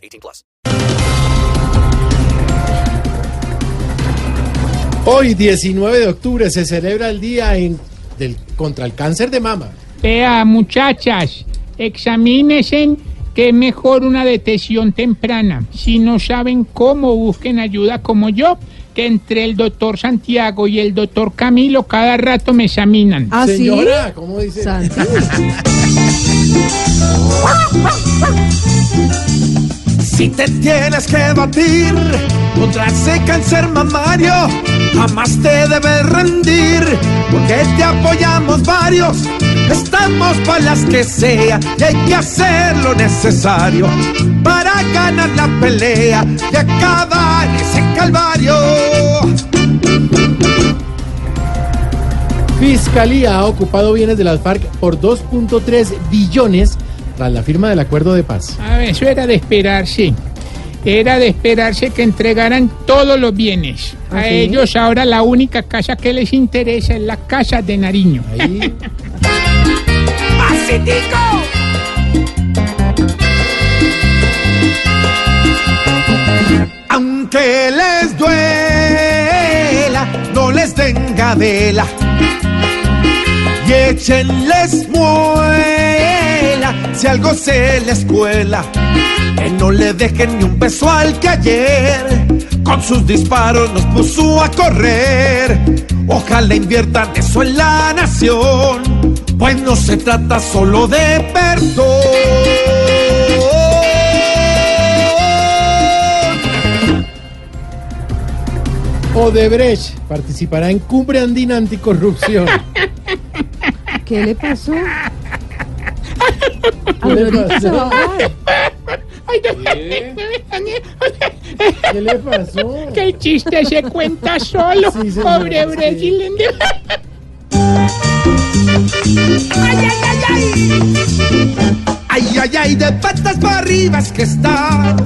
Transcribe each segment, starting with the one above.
18 plus. Hoy, 19 de octubre, se celebra el Día en- del, contra el Cáncer de Mama. Vea, muchachas, examínense que es mejor una detección temprana. Si no saben cómo, busquen ayuda como yo, que entre el doctor Santiago y el doctor Camilo cada rato me examinan. ¿Ah, sí? Señora, ¿cómo dice? Si te tienes que batir contra ese cáncer mamario, jamás te debes rendir, porque te apoyamos varios. Estamos para las que sea y hay que hacer lo necesario para ganar la pelea y acabar ese calvario. Fiscalía ha ocupado bienes de las FARC por 2.3 billones tras la firma del acuerdo de paz. A ver, eso era de esperarse. Era de esperarse que entregaran todos los bienes. A ¿Ah, sí? ellos ahora la única casa que les interesa es la casa de Nariño. Ahí, Aunque les duela, no les den gadela. Y échenles muela si algo se les cuela. Que no le dejen ni un beso al que ayer con sus disparos nos puso a correr. Ojalá inviertan eso en la nación, pues no se trata solo de perdón. Odebrecht participará en Cumbre Andina Anticorrupción. ¿Qué le pasó? ¿Qué le Ahorita se va a ahogar. Ay, ¿Qué le pasó? ¡Qué chiste se cuenta solo! Sí, señora, Pobre sí. Brasil. Ay, ay, ay, de patas para arriba es que está.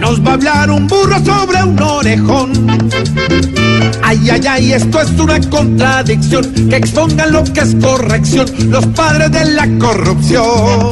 Nos va a hablar un burro sobre un orejón. Ay, ay, ay, esto es una contradicción. Que expongan lo que es corrección los padres de la corrupción.